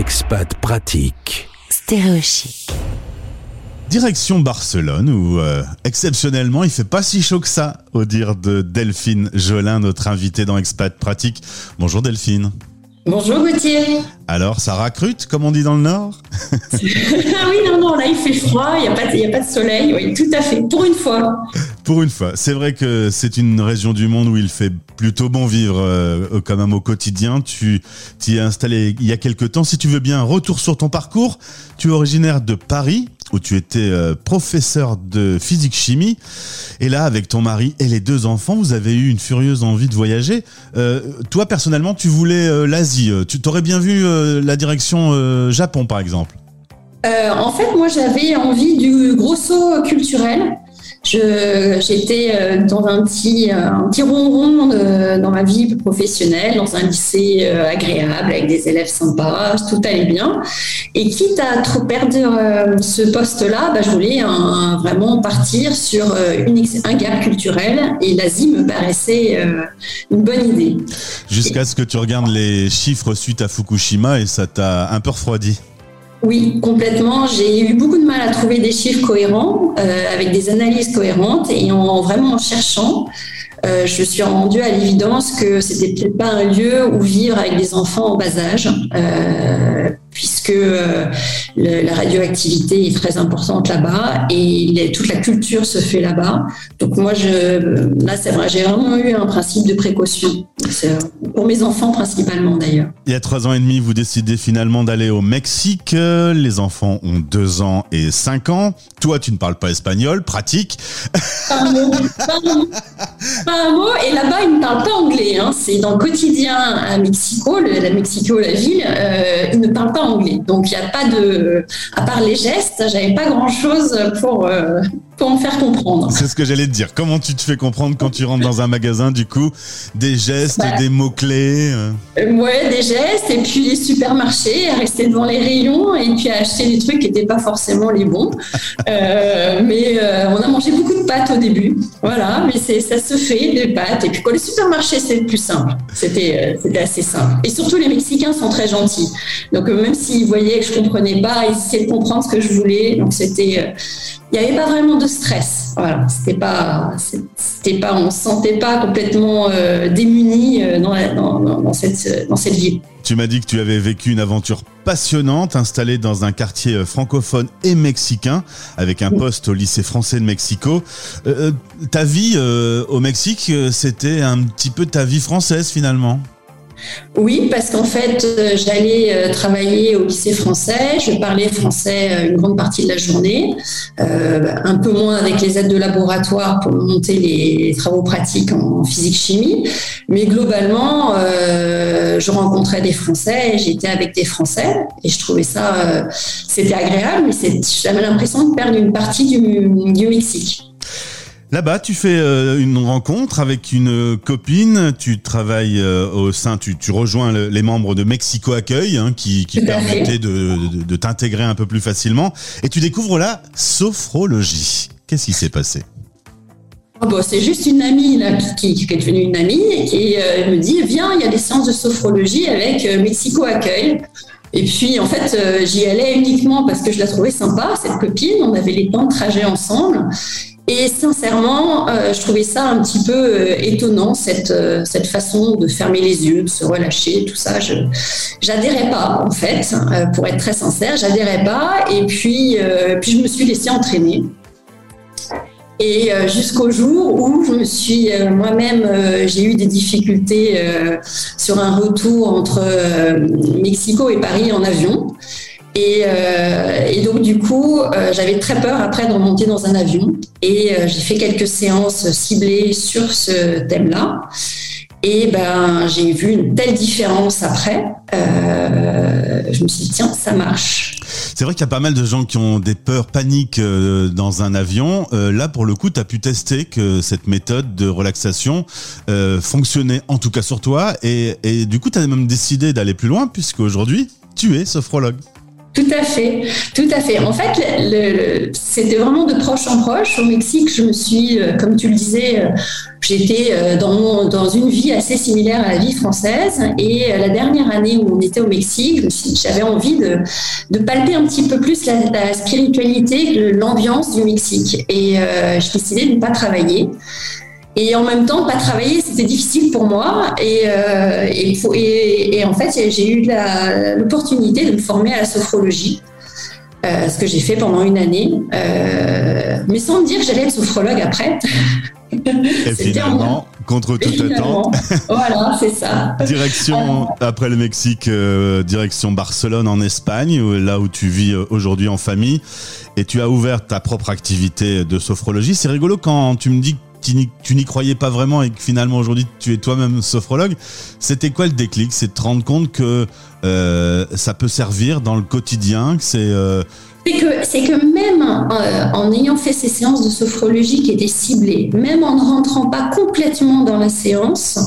Expat pratique. Stéréochic. Direction Barcelone où euh, exceptionnellement il fait pas si chaud que ça au dire de Delphine Jolin notre invitée dans Expat Pratique. Bonjour Delphine. Bonjour Gauthier. Alors ça racrute comme on dit dans le Nord? Ah oui non non là il fait froid, il n'y a, pas de- a pas de soleil, oui tout à fait, pour une fois. Pour une fois, c'est vrai que c'est une région du monde où il fait plutôt bon vivre euh, quand même au quotidien. Tu t'y es installé il y a quelque temps. Si tu veux bien, retour sur ton parcours. Tu es originaire de Paris où tu étais euh, professeur de physique-chimie. Et là, avec ton mari et les deux enfants, vous avez eu une furieuse envie de voyager. Euh, toi, personnellement, tu voulais euh, l'Asie. Tu t'aurais bien vu la direction Japon, par exemple. En fait moi j'avais envie du gros saut culturel. J'étais euh, dans un petit, euh, un petit ronron de- dans ma vie professionnelle, dans un lycée euh, agréable avec des élèves sympas, tout allait bien. Et quitte à trop perdre euh, ce poste-là, bah, je voulais un- vraiment partir sur euh, une un gap culturel et l'Asie me paraissait euh, une bonne idée. Jusqu'à ce que tu regardes les chiffres suite à Fukushima et ça t'a un peu refroidi. Oui, complètement. J'ai eu beaucoup de mal à trouver des chiffres cohérents, euh, avec des analyses cohérentes, et en vraiment en cherchant, euh, je suis rendue à l'évidence que c'était peut-être pas un lieu où vivre avec des enfants en bas âge, euh, puisque le- la radioactivité est très importante là-bas et les- toute la culture se fait là-bas. Donc moi, je, là, c'est vrai, j'ai vraiment eu un principe de précaution, pour mes enfants principalement d'ailleurs. Il y a trois ans et demi, vous décidez finalement d'aller au Mexique. Les enfants ont deux ans et cinq ans. Toi, tu ne parles pas espagnol, pratique. Pas un mot, pas un mot, pas un mot. Et là-bas, ils ne parlent pas anglais. hein. C'est dans le quotidien à Mexico, le- la Mexico, la ville, euh, ils ne parlent pas anglais. Donc il n'y a pas de, à part les gestes, j'avais pas grand-chose pour euh, pour me faire comprendre. C'est ce que j'allais te dire. Comment tu te fais comprendre quand tu rentres dans un magasin, du coup, des gestes, Bah. des mots-clés euh. Euh, ouais, des gestes et puis les supermarchés, à rester devant les rayons et puis à acheter des trucs qui n'étaient pas forcément les bons. Euh, mais euh, on a mangé beaucoup de pâtes au début, voilà. Mais c'est ça se fait des pâtes et puis quand les supermarchés c'est le plus simple. C'était assez simple. Et surtout les Mexicains sont très gentils. Donc même s'ils voyaient que je comprenais pas, ils essayaient de comprendre ce que je voulais. Donc c'était il n'y avait pas vraiment de stress. Voilà, c'était pas, c'était pas, on se sentait pas complètement euh, démunis euh, dans, cette, ville. Tu m'as dit que tu avais vécu une aventure passionnante, installée dans un quartier euh, francophone et mexicain, avec un poste au lycée français de Mexico. Euh, ta vie au Mexique, c'était un petit peu ta vie française finalement? Oui, parce qu'en fait, euh, j'allais euh, travailler au lycée français. Je parlais français euh, une grande partie de la journée, un peu moins avec les aides de laboratoire pour monter les travaux pratiques en physique-chimie. Mais globalement, je rencontrais des Français, j'étais avec des Français, et je trouvais ça, c'était agréable, mais j'avais l'impression de perdre une partie du Mexique. Là-bas, tu fais euh, une rencontre avec une copine, tu travailles euh, au sein, tu, tu rejoins le- les membres de Mexico Accueil, hein, qui, permettaient de, de- de t'intégrer un peu plus facilement, et tu découvres la sophrologie. Qu'est-ce qui s'est passé? Oh, bah, c'est juste une amie là, qui, qui- qui est devenue une amie et qui euh, me dit Viens, il y a des séances de sophrologie avec euh, Mexico Accueil. Et puis, en fait, euh, j'y allais uniquement parce que je la trouvais sympa, cette copine. On avait les temps de trajet ensemble. Et sincèrement, euh, je trouvais ça un petit peu euh, étonnant, cette, euh, cette façon de fermer les yeux, de se relâcher, tout ça. Je j'adhérais pas, en fait, pour être très sincère, j'adhérais pas. Et puis, puis je me suis laissée entraîner. Et jusqu'au jour où je me suis moi-même, j'ai eu des difficultés sur un retour entre Mexico et Paris en avion. Et, euh, et donc du coup, euh, j'avais très peur après de remonter dans un avion. Et euh, j'ai fait quelques séances ciblées sur ce thème-là. Et ben, j'ai vu une telle différence après. Je me suis dit, tiens, ça marche. C'est vrai qu'il y a pas mal de gens qui ont des peurs paniques dans un avion. Là, pour le coup, tu as pu tester que cette méthode de relaxation fonctionnait en tout cas sur toi. Et, et du coup, tu as même décidé d'aller plus loin puisque aujourd'hui, tu es sophrologue. Tout à fait, tout à fait. En fait, c'était vraiment de proche en proche. Au Mexique, je me suis, euh, comme tu le disais, euh, j'étais euh, dans, une vie assez similaire à la vie française. Et la dernière année où on était au Mexique, j'avais envie de, palper un petit peu plus la, la spiritualité, l'ambiance du Mexique. Et j'ai décidé de ne pas travailler. Et en même temps, pas travailler, c'était difficile pour moi. Et, euh, et, et, en fait, j'ai eu l'opportunité de me former à la sophrologie, euh, ce que j'ai fait pendant une année, euh, mais sans me dire que j'allais être sophrologue après. Et finalement, contre toute attente. voilà, c'est ça. direction, après le Mexique, euh, direction Barcelone en Espagne, là où tu vis aujourd'hui en famille. Et tu as ouvert ta propre activité de sophrologie. C'est rigolo quand tu me dis que tu n'y croyais pas vraiment et que finalement aujourd'hui tu es toi-même sophrologue, c'était quoi le déclic? C'est de te rendre compte que euh, ça peut servir dans le quotidien. Euh... C'est que, même euh, en ayant fait ces séances de sophrologie qui étaient ciblées, même en ne rentrant pas complètement dans la séance,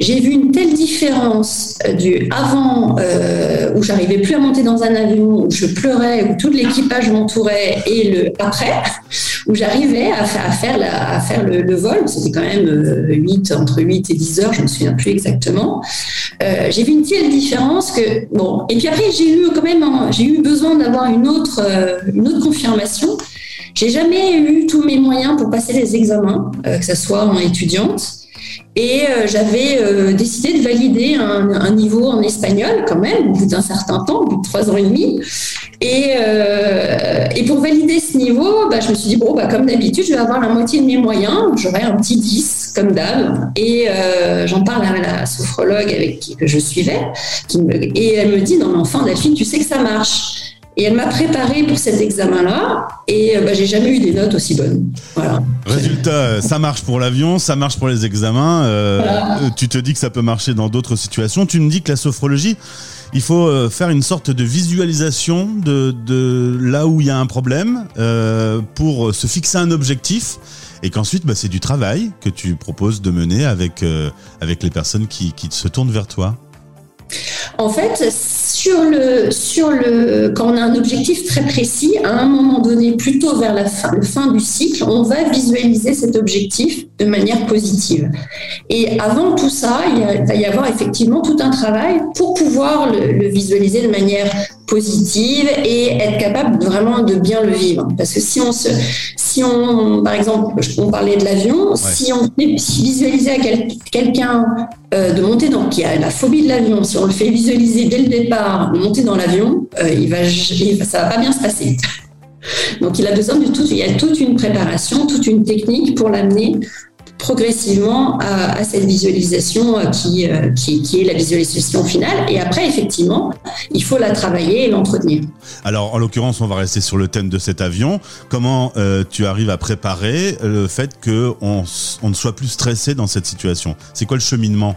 j'ai vu une telle différence euh, du avant euh, où j'arrivais plus à monter dans un avion, où je pleurais, où tout l'équipage m'entourait, et le après où j'arrivais à faire, le, vol. C'était quand même 8, euh, entre 8 et 10 heures, je me souviens plus exactement. J'ai vu une telle différence que bon. Et puis après, j'ai eu quand même, j'ai eu besoin d'avoir une autre, une autre confirmation. J'ai jamais eu tous mes moyens pour passer les examens, que ce soit en étudiante. Et euh, j'avais euh, décidé de valider un, niveau en espagnol quand même, au bout d'un certain temps, au bout de trois ans et demi. Et, euh, pour valider ce niveau, bah, je me suis dit, bon, bah, comme d'habitude, je vais avoir la moitié de mes moyens, j'aurai un petit 10 comme d'hab. Et j'en parle à la sophrologue avec qui que je suivais, me, et elle me dit, non mais enfin Delphine, tu sais que ça marche. Et elle m'a préparé pour cet examen-là, et bah, j'ai jamais eu des notes aussi bonnes. Voilà. Résultat, ça marche pour l'avion, ça marche pour les examens. Euh, voilà. Tu te dis que ça peut marcher dans d'autres situations. Tu me dis que la sophrologie, il faut euh, faire une sorte de visualisation de, de là où il y a un problème euh, pour se fixer un objectif et qu'ensuite bah, c'est du travail que tu proposes de mener avec, euh, avec les personnes qui, qui se tournent vers toi. En fait, quand on a un objectif très précis, à un moment donné, plutôt vers la fin du cycle, on va visualiser cet objectif de manière positive. Et avant tout ça, il va y avoir effectivement tout un travail pour pouvoir le, le visualiser de manière positive et être capable vraiment de bien le vivre. Parce que si on se, si on, par exemple, on parlait de l'avion, ouais. si on visualisait à quel, quelqu'un euh, de monter dans, qui a la phobie de l'avion, si on le fait visualiser dès le départ, de monter dans l'avion, euh, il va, il, ça va pas bien se passer. Donc il a besoin de tout, il y a toute une préparation, toute une technique pour l'amener progressivement à, à, cette visualisation qui, qui, qui, est la visualisation finale. Et après, effectivement, il faut la travailler et l'entretenir. Alors, en l'occurrence, on va rester sur le thème de cet avion. Comment euh, tu arrives à préparer le fait qu'on on ne soit plus stressé dans cette situation? C'est quoi le cheminement?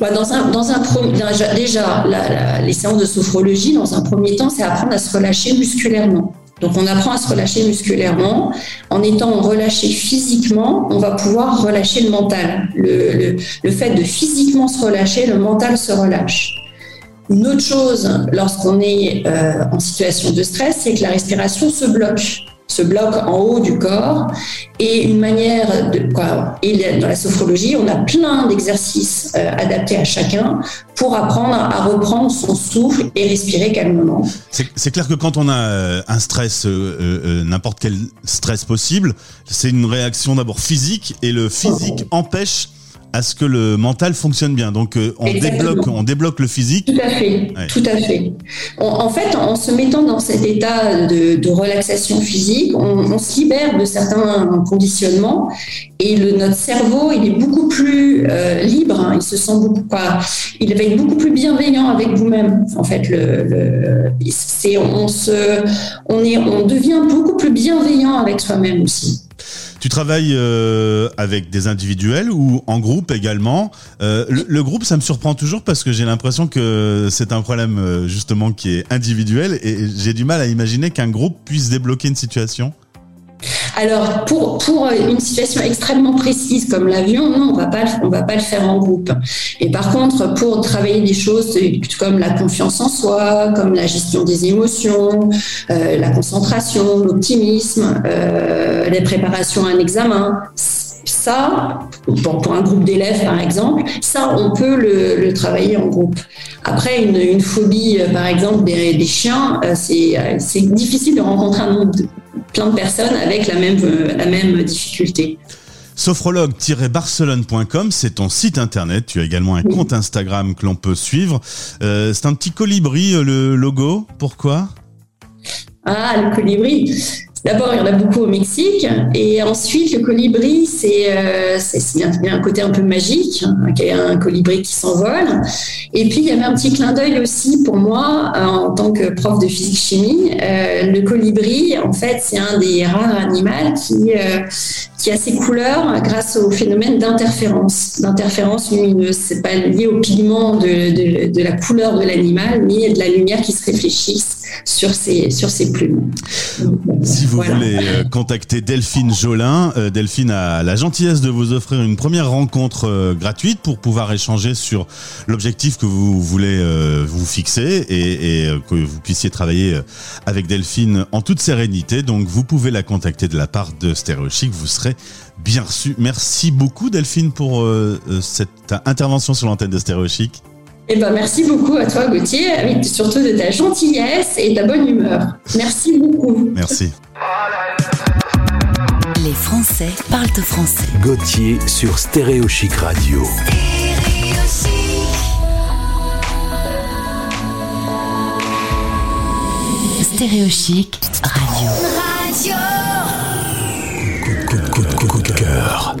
Dans un, dans un déjà, déjà la, la, les séances de sophrologie, dans un premier temps, c'est apprendre à se relâcher musculairement. Donc on apprend à se relâcher musculairement. En étant relâché physiquement, on va pouvoir relâcher le mental. Le, fait de physiquement se relâcher, le mental se relâche. Une autre chose, lorsqu'on est euh, en situation de stress, c'est que la respiration se bloque se bloque en haut du corps et une manière de quoi et dans la sophrologie on a plein d'exercices euh, adaptés à chacun pour apprendre à reprendre son souffle et respirer calmement. C'est clair que quand on a un stress, euh, euh, n'importe quel stress possible, c'est une réaction d'abord physique et le physique oh. empêche à ce que le mental fonctionne bien. Donc euh, on débloque, on débloque le physique. Tout à fait, ouais. tout à fait. On, en fait, en se mettant dans cet état de, de relaxation physique, on, on, se libère de certains conditionnements et le, notre cerveau, il est beaucoup plus euh, libre. Hein, il se sent beaucoup pas, il va être beaucoup plus bienveillant avec vous-même. En fait, le, le c'est on se, on est, on devient beaucoup plus bienveillant avec soi-même aussi. Tu travailles euh, avec des individuels ou en groupe également. Euh, le, groupe, ça me surprend toujours parce que j'ai l'impression que c'est un problème euh, justement qui est individuel et j'ai du mal à imaginer qu'un groupe puisse débloquer une situation. Alors, pour, pour une situation extrêmement précise comme l'avion, non, on va pas, va pas le faire en groupe. Et par contre, pour travailler des choses comme la confiance en soi, comme la gestion des émotions, la concentration, l'optimisme, les préparations à un examen, ça, pour, un groupe d'élèves par exemple, ça, on peut le, travailler en groupe. Après, une, phobie, euh, par exemple, des, chiens, euh, euh, c'est difficile de rencontrer un nombre de, plein de personnes avec la même, la même difficulté. Sophrologue-barcelone.com, c'est ton site internet. Tu as également un compte Instagram que l'on peut suivre. c'est un petit colibri, le logo. Pourquoi? Ah, le colibri. D'abord, il y en a beaucoup au Mexique. Et ensuite, le colibri, c'est euh, un, côté un peu magique, hein, un colibri qui s'envole. Et puis, il y avait un petit clin d'œil aussi pour moi, euh, en tant que prof de physique-chimie. Euh, le colibri, en fait, c'est un des rares animaux qui, euh, qui a ses couleurs grâce au phénomène d'interférence, d'interférence lumineuse. C'est pas lié au pigment de, la couleur de l'animal, mais de la lumière qui se réfléchit sur ses, sur ses plumes. si vous voulez euh, contacter Delphine Jolin, euh, Delphine a la gentillesse de vous offrir une première rencontre euh, gratuite pour pouvoir échanger sur l'objectif que vous voulez vous fixer et, et, que vous puissiez travailler avec Delphine en toute sérénité. Donc vous pouvez la contacter de la part de Stéréochic, vous serez bien reçu. Merci beaucoup Delphine pour cette intervention sur l'antenne de Stéréochic. Eh ben, merci beaucoup à toi, Gauthier, surtout de ta gentillesse et ta bonne humeur. Merci beaucoup. Merci. Les Français parlent au français. Gauthier sur Stéréochic Radio. Stéréochic Radio. Radio. Coup cœur.